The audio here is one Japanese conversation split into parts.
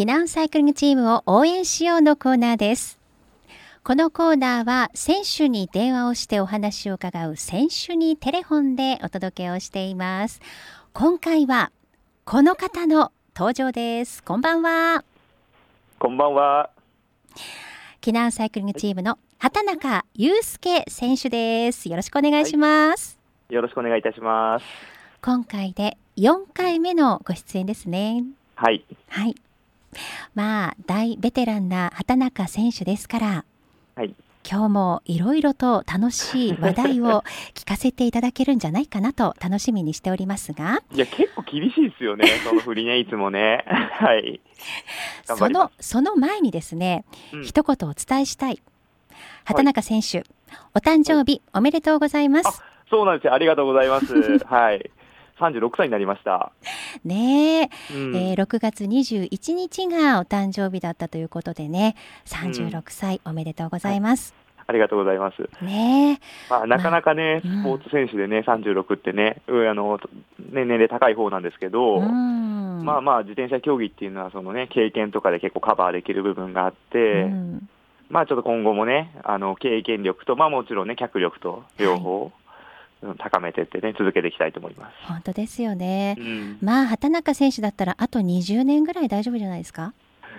避難サイクリングチームを応援しようのコーナーです。このコーナーは選手に電話をしてお話を伺う選手にテレフォンでお届けをしています。今回はこの方の登場です。こんばんは。こんばんは。避難サイクリングチームの畑中祐介選手です。よろしくお願いします、はい、よろしくお願いいたします。今回で4回目のご出演ですね。はい。はいまあ大ベテランな畑中選手ですから、はい、今日もいろいろと楽しい話題を聞かせていただけるんじゃないかなと楽しみにしておりますが。いや結構厳しいですよね その振りねいつもね。はい。そのその前にですね、うん、一言お伝えしたい。畑中選手、はい、お誕生日、おめでとうございます。そうなんですよ。ありがとうございます。はい36歳になりました。ねえ、うん、えー、6月21日がお誕生日だったということでね、36歳おめでとうございます。はい、ありがとうございます。ねまあ、なかなかね、まあ、スポーツ選手でね、36ってね、あの、年齢高い方なんですけど、まあまあ、自転車競技っていうのは、そのね、経験とかで結構カバーできる部分があって、まあちょっと今後もね、あの、経験力と、まあもちろんね、脚力と両方、はい高めてってね、続けていきたいと思います。本当ですよね。うん、まあ、畑中選手だったら、あと20年ぐらい大丈夫じゃないですか？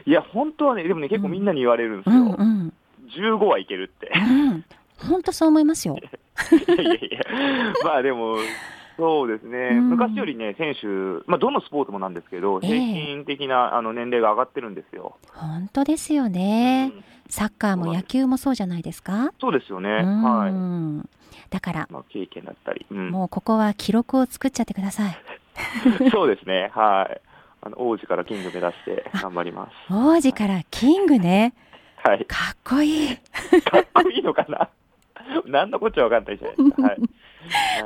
いや、本当はね、でもね、結構みんなに言われるんですよ。うんうん、15はいけるって。うん、本当そう思いますよ。いやいやいや、まあでも、そうですね、うん、昔よりね、選手、まあ、どのスポーツもなんですけど、平均的な、えー、あの年齢が上がってるんですよ。本当ですよね、うん、サッカーも野球もそうじゃないですか？そうですよね、はい。だから、まあ、経験だったり、うん、もうここは記録を作っちゃってください。そうですね、はい。あの王子からキング目指して頑張ります。王子からキングね。はい。かっこいい。かっこいいのかな？何のこっちゃ分かんないじゃないですか。はい。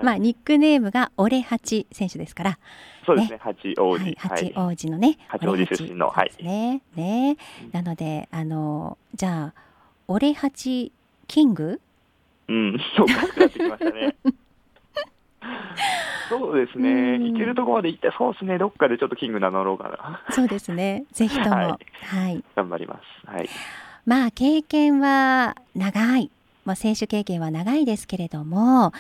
まあ、ニックネームがオレハチ選手ですから。そうですね、八王子。はい、八王子のね。八王子出身の、はい。ね、ね、なので、あの、じゃあ、オレハチキング？うん、そうかってなってきましたね。そうですね、行けるところまで行って、そうですね、どっかでちょっとキング名乗ろうかな。そうですね、ぜひとも、はい、はい、頑張ります。はい。まあ、経験は長い、まあ、選手経験は長いですけれども、うん、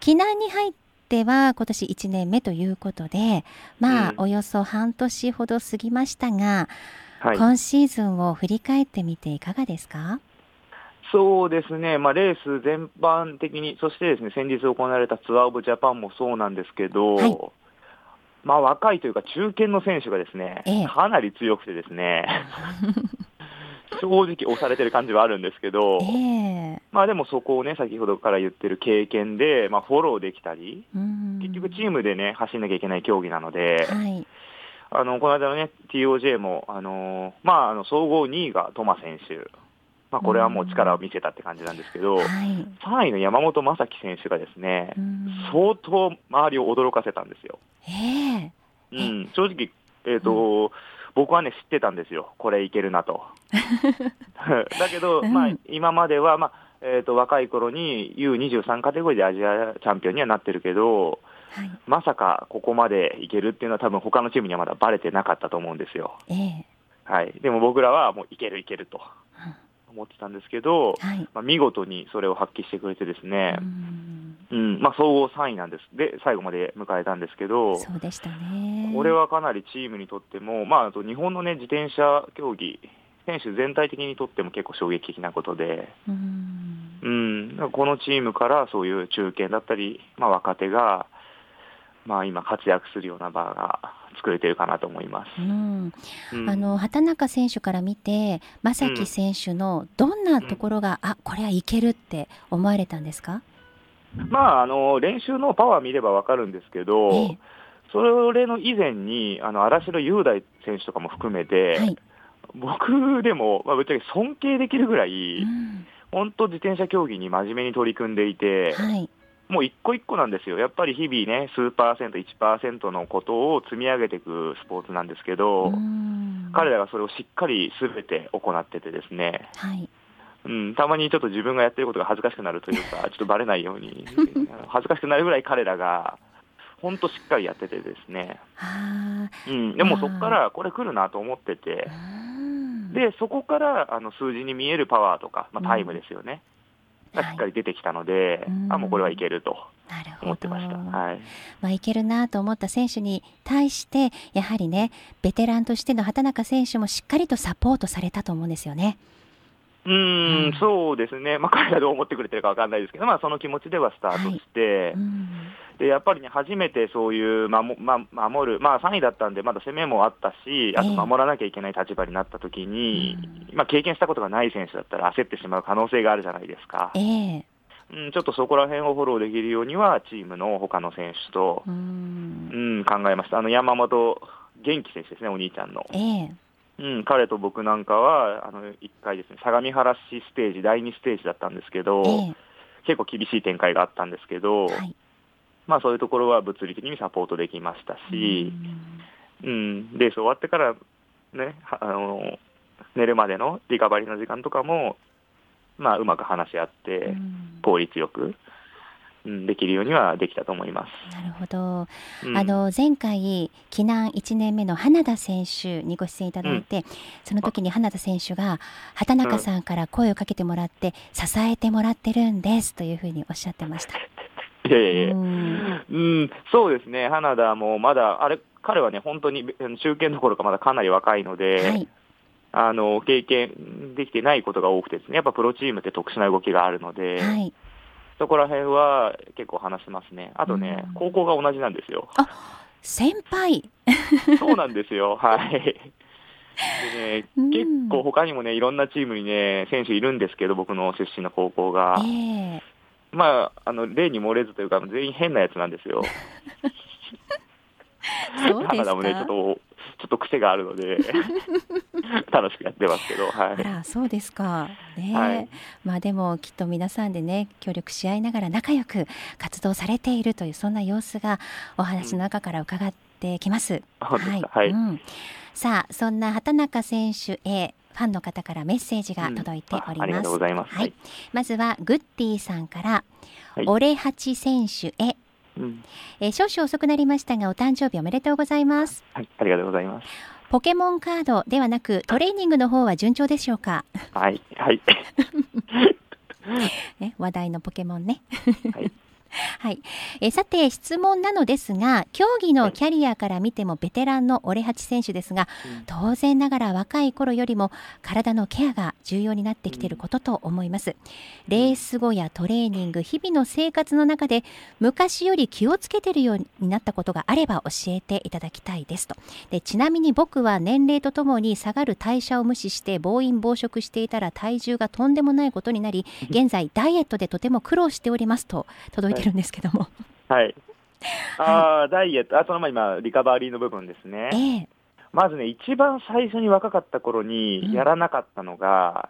避難に入っては今年1年目ということで、まあ、うん、およそ半年ほど過ぎましたが、はい、今シーズンを振り返ってみていかがですか？そうですね、まあ、レース全般的に、そしてですね先日行われたツアー・オブ・ジャパンもそうなんですけど、はい、まあ、若いというか、中堅の選手がですね、ええ、かなり強くてですね、正直押されてる感じはあるんですけど、え、まあでもそこをね、先ほどから言ってる経験で、まあ、フォローできたり、結局チームでね、走んなきゃいけない競技なので、はい、あのこの間のね、TOJ も、あのまあ、あの総合2位がトマ選手。まあ、これはもう力を見せたって感じなんですけど、うん。はい、3位の山本昌樹選手がですね、うん、相当周りを驚かせたんですよ。えー、うん、正直、えーと、うん、僕はね、知ってたんですよ、これいけるなと。だけど、まあ、今までは、まあえーと、若い頃に U23 カテゴリーでアジアチャンピオンにはなってるけど、はい、まさかここまでいけるっていうのは、多分他のチームにはまだばれてなかったと思うんですよ。えーはい、でも僕らはもういけるいけると。思ってたんですけど、はい、まあ、見事にそれを発揮してくれてですね、うん、まあ、総合3位なんです。で、最後まで迎えたんですけど、そうでしたね。これはかなりチームにとっても、まあ、あと日本のね、自転車競技、選手全体的にとっても結構衝撃的なことで、うん、うん、このチームからそういう中堅だったり、まあ、若手が、まあ、今活躍するような場が作れてるかなと思います。うん、あの畑中選手から見て正樹選手のどんなところが、うん、あこれはいけるって思われたんですか？まあ、あの練習のパワー見れば分かるんですけど、ええ、それの以前にあの荒城雄大選手とかも含めて、はい、僕でも、まあ、ぶっちゃけ尊敬できるぐらい、うん、本当、自転車競技に真面目に取り組んでいて、はい、もう一個一個なんですよ、やっぱり日々ね、数パーセント、1%のことを積み上げていくスポーツなんですけど、彼らがそれをしっかりすべて行っててですね、はい。うん、たまにちょっと自分がやってることが恥ずかしくなるというか、ちょっとばれないように、恥ずかしくなるぐらい彼らが、本当しっかりやっててですね、うん、でもそこからこれ来るなと思ってて。でそこからあの数字に見えるパワーとか、まあ、タイムですよね、がしっかり出てきたので、あもうこれはいけると思ってました。はい。まあ、いけるなと思った選手に対して、やはりね、ベテランとしての畑中選手もしっかりとサポートされたと思うんですよね。うん、そうですね、まあ、彼がどう思ってくれてるか分かんないですけど、まあ、その気持ちではスタートして、はい、でやっぱりね、初めてそういう守,、ま、守る、まあ、3位だったんで、まだ攻めもあったし、あと守らなきゃいけない立場になったときに、えー、まあ、経験したことがない選手だったら焦ってしまう可能性があるじゃないですか。えーうん、ちょっとそこら辺をフォローできるようには、チームの他の選手と、うん、うん、考えました。あの山本元気選手ですね、お兄ちゃんの。えーうん、彼と僕なんかは、あの1回ですね、相模原市ステージ、第2ステージだったんですけど、えー、結構厳しい展開があったんですけど、はい、まあ、そういうところは物理的にサポートできましたし、うん、レース終わってから、ね、あの寝るまでのリカバリーの時間とかも、まあ、うまく話し合って、効率よく、うん、できるようにはできたと思います。なるほど。うん、あの前回避難1年目の花田選手にご出演いただいて、うん、その時に花田選手が畑中さんから声をかけてもらって、支えてもらってるんですというふうにおっしゃってました。いやいやいや、うん、うん、そうですね。花田もまだあれ彼はね本当に中堅どころかまだかなり若いので。はいあの経験できてないことが多くてですね、やっぱプロチームって特殊な動きがあるので、はい、そこら辺は結構話しますね。あとね、高校が同じなんですよ。あ、先輩そうなんですよ。はい。でね、結構他にもね、いろんなチームにね、選手いるんですけど、僕の出身の高校が。えー、まあ、あの、例に漏れずというか、全員変なやつなんですよ。そうですか？もね、ちょっとちょっと癖があるので 楽しくやってますけど、はい、あらそうですか、ね、はい、まあでもきっと皆さんでね協力し合いながら仲良く活動されているというそんな様子がお話の中から伺ってきます。うん、はい、はい。うん、さあそんな畑中選手へファンの方からメッセージが届いております。はい、まずはグッディさんから、はい、オレハチ選手へうん、えー、少々遅くなりましたがお誕生日おめでとうございます。はい、ありがとうございます。ポケモンカードではなくトレーニングの方は順調でしょうか？はい、はい。ね、話題のポケモンね。はい。はい、えさて質問なのですが競技のキャリアから見てもベテランのオレハチ選手ですが、当然ながら若い頃よりも体のケアが重要になってきていることと思います、レース後やトレーニング日々の生活の中で昔より気をつけているようになったことがあれば教えていただきたいですと。でちなみに僕は年齢とともに下がる代謝を無視して暴飲暴食していたら体重がとんでもないことになり 現在ダイエットでとても苦労しておりますと届いてるんですけども。はい。ああ、ダイエット、あそのま今、リカバリーの部分ですね。えー、まずね、一番最初に若かった頃にやらなかったのが、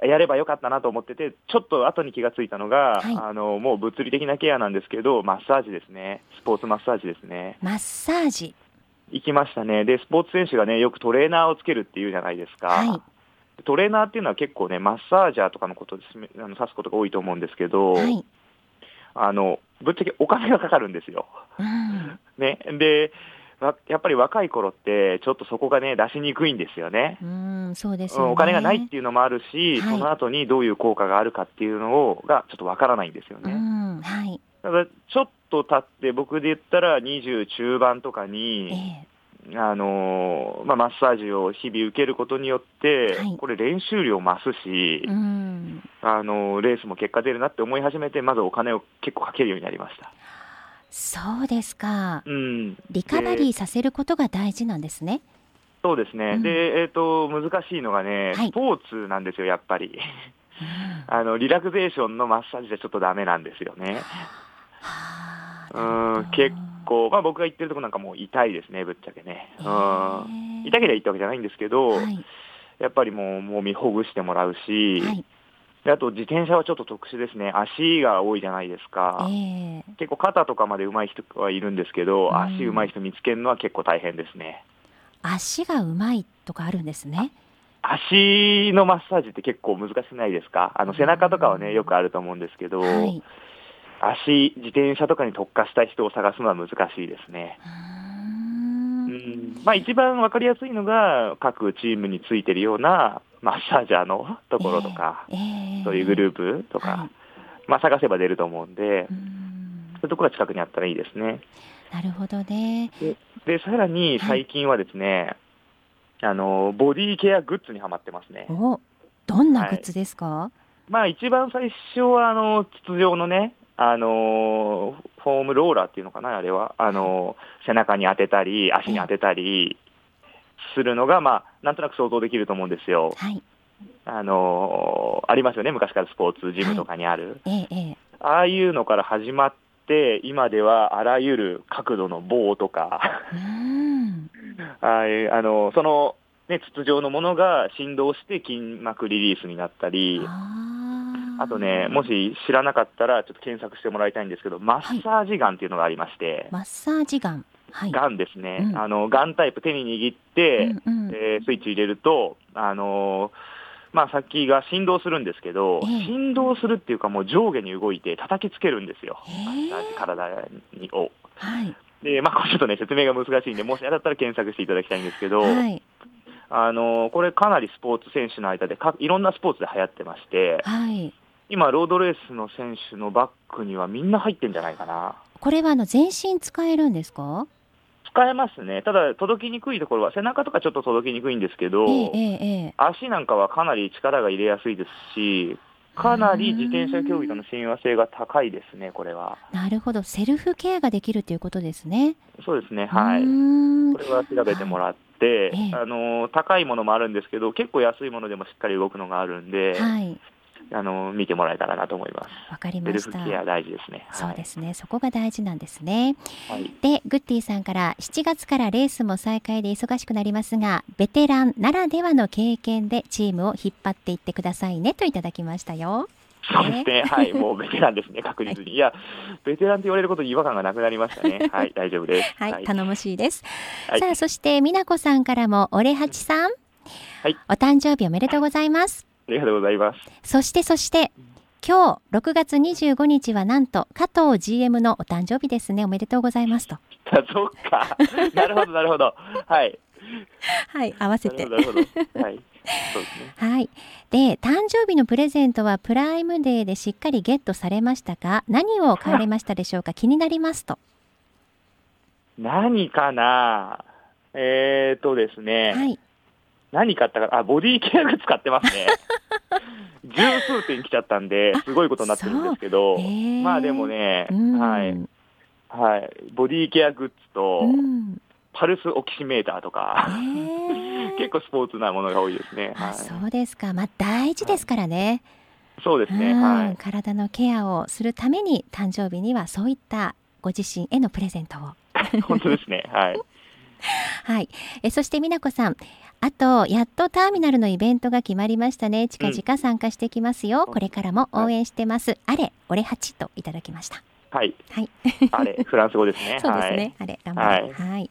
うん、やればよかったなと思ってて、ちょっと後に気がついたのが、はい、あのもう物理的なケアなんですけど、マッサージですね、スポーツマッサージですね。マッサージ行きましたね、でスポーツ選手がね、よくトレーナーをつけるっていうじゃないですか。はいトレーナーっていうのは結構ね、マッサージャーとかのことですあの指すことが多いと思うんですけど、はい、あのぶっちゃけお金がかかるんですよ。うん、ね、でやっぱり若い頃って、ちょっとそこがね、出しにくいんですよね。うんそうです、ね、お金がないっていうのもあるし、はい、その後にどういう効果があるかっていうのをがちょっとわからないんですよね。はい、だからちょっと経って、僕で言ったら20中盤とかに、えあのまあ、マッサージを日々受けることによって、はい、これ、練習量増すし、あの、レースも結果出るなって思い始めて、まずお金を結構かけるようになりました。そうですか、うん、リカバリーさせることが大事なんですね。そうですね、うん、でえーと、難しいのがね、はい、スポーツなんですよ、やっぱり。あのリラクゼーションのマッサージでちょっとだめなんですよね。うん結構、まあ、僕が言ってるとこなんかもう痛いですね、ぶっちゃけね。うん、痛ければいいってわけじゃないんですけど、はい、やっぱりもう、もみほぐしてもらうし、はい、であと自転車はちょっと特殊ですね、足が多いじゃないですか、えー、結構肩とかまで上手い人はいるんですけど、うん、足上手い人見つけるのは結構大変ですね。足が上手いとかあるんですね。足のマッサージって結構難しくないですか？あの背中とかはね、よくあると思うんですけど、はい、足、自転車とかに特化した人を探すのは難しいですね。うんんまあ、一番わかりやすいのが、各チームについてるようなマッサージャーのところとか、えー、そういうグループとか、はい、まあ、探せば出ると思うんで、うんそういうところが近くにあったらいいですね。なるほどね。で、でさらに最近はですね、はい、あの、ボディケアグッズにはまってますね。おどんなグッズですか、はい、まあ一番最初は、あの、筒状のね、あのフォームローラーっていうのかな、あれは、あの 背中に当てたり、足に当てたりするのが、まあ、なんとなく想像できると思うんですよ。はい、あのありますよね、昔からスポーツジムとかにある。はい、ええ、ああいうのから始まって、今ではあらゆる角度の棒とか、あ あのその、ね、筒状のものが振動して筋膜リリースになったり。あとね、もし知らなかったら、ちょっと検索してもらいたいんですけど、マッサージガンっていうのがありまして、はい、マッサージガン、はい、ガンですね、うん、あのガンタイプ、手に握って、うんうん、えー、スイッチ入れると、あのー、まあ、先が振動するんですけど、えー、振動するっていうか、もう上下に動いて叩きつけるんですよ、えー、体にを。はい。でまあ、ちょっとね、説明が難しいんで、もしあだったら検索していただきたいんですけど、はい、あのこれ、かなりスポーツ選手の間でか、いろんなスポーツで流行ってまして、はい、今、ロードレースの選手のバッグにはみんな入ってんじゃないかな。これはあの全身使えるんですか？使えますね、ただ届きにくいところは、背中とかちょっと届きにくいんですけど、えーえー、足なんかはかなり力が入れやすいですし、かなり自転車競技との親和性が高いですね、これは。なるほど、セルフケアができるということですね。そうですね、はい。これは調べてもらって、はい、あの高いものもあるんですけど、結構安いものでもしっかり動くのがあるんで、はい、あの見てもらえたらなと思います。わかりました。セルフケア大事ですね。そうですね。はい、そこが大事なんですね。はい、で、グッティさんから7月からレースも再開で忙しくなりますが、ベテランならではの経験でチームを引っ張っていってくださいねといただきましたよ。そうですね、はい、もうベテランですね、確実に。いや、ベテランと言われることに違和感がなくなりましたね。はい、大丈夫です。はい、頼もしいです。さあ、そして美奈子さんからも、オレハチさん。はい、お誕生日おめでとうございます。ありがとうございます。そしてそして、今日6月25日はなんと加藤 GM のお誕生日ですね。おめでとうございますと。そっか。なるほど、なるほど。はい。はい、合わせて。なるほど。はい。そうですね。はい。で、誕生日のプレゼントはプライムデーでしっかりゲットされましたか？何を買われましたでしょうか？気になりますと。何かな？えー、っとですね。はい。何買ったか、あ、ボディケアグ使ってますね。十数点来ちゃったんで、すごいことになってるんですけど、まあでもね、はい。はい。ボディケアグッズと、パルスオキシメーターとか、結構スポーツなものが多いですね。はい、そうですか。まあ大事ですからね。はい、そうですね、はい。体のケアをするために誕生日にはそういったご自身へのプレゼントを。本当ですね。はい。はい。えそして美奈子さん、あと、やっとターミナルのイベントが決まりましたね。近々参加してきますよ。うん、これからも応援してます。あれ、俺八といただきました。はい。はい。あれ、フランス語ですね。そうですね。はい、あれ、頑張れ。はい。はい、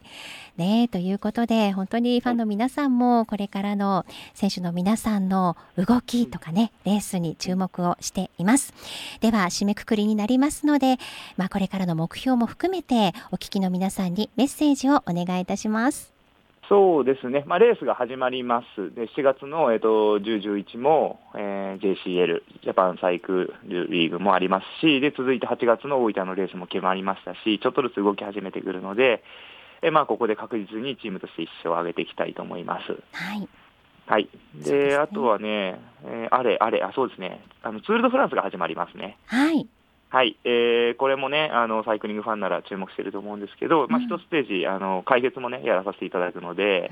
ねということで、本当にファンの皆さんも、これからの選手の皆さんの動きとかね、レースに注目をしています。では、締めくくりになりますので、まあ、これからの目標も含めて、お聞きの皆さんにメッセージをお願いいたします。そうですね、まあ、レースが始まります、で7月の、えーと、10、11も、えー、JCL、ジャパンサイクルリーグもありますし、で続いて8月の大分のレースも決まりましたし、ちょっとずつ動き始めてくるので、えーまあ、ここで確実にチームとして一勝を上げていきたいと思います。はい、はい、で、ね、あとはね、えー、あれ、あれ、あそうですね。あの、ツール・ド・フランスが始まりますね。はい。はい、えー、これもね、あの、サイクリングファンなら注目していると思うんですけど、うん、まあ、一ステージ、あの、解説もね、やらさせていただくので、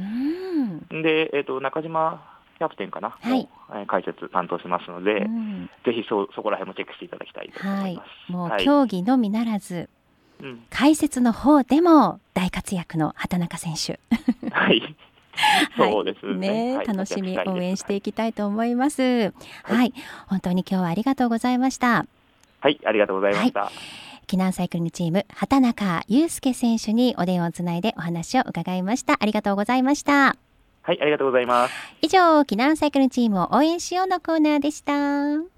うん、で、えっ、ー、と、中島キャプテンかな、はい、解説担当しますので、うん、ぜひそ、そこら辺もチェックしていただきたいと思います。はい、もう、競技のみならず、うん、解説の方でも大活躍の畑中選手。はい。そうですね、ね、楽しみ応援していきたいと思います。はい、はい、本当に今日はありがとうございました。はい、ありがとうございました。はい。避難サイクリングチーム畑中祐介選手にお電話をつないでお話を伺いました。ありがとうございました。はい。ありがとうございます。以上避難サイクルチームを応援しようのコーナーでした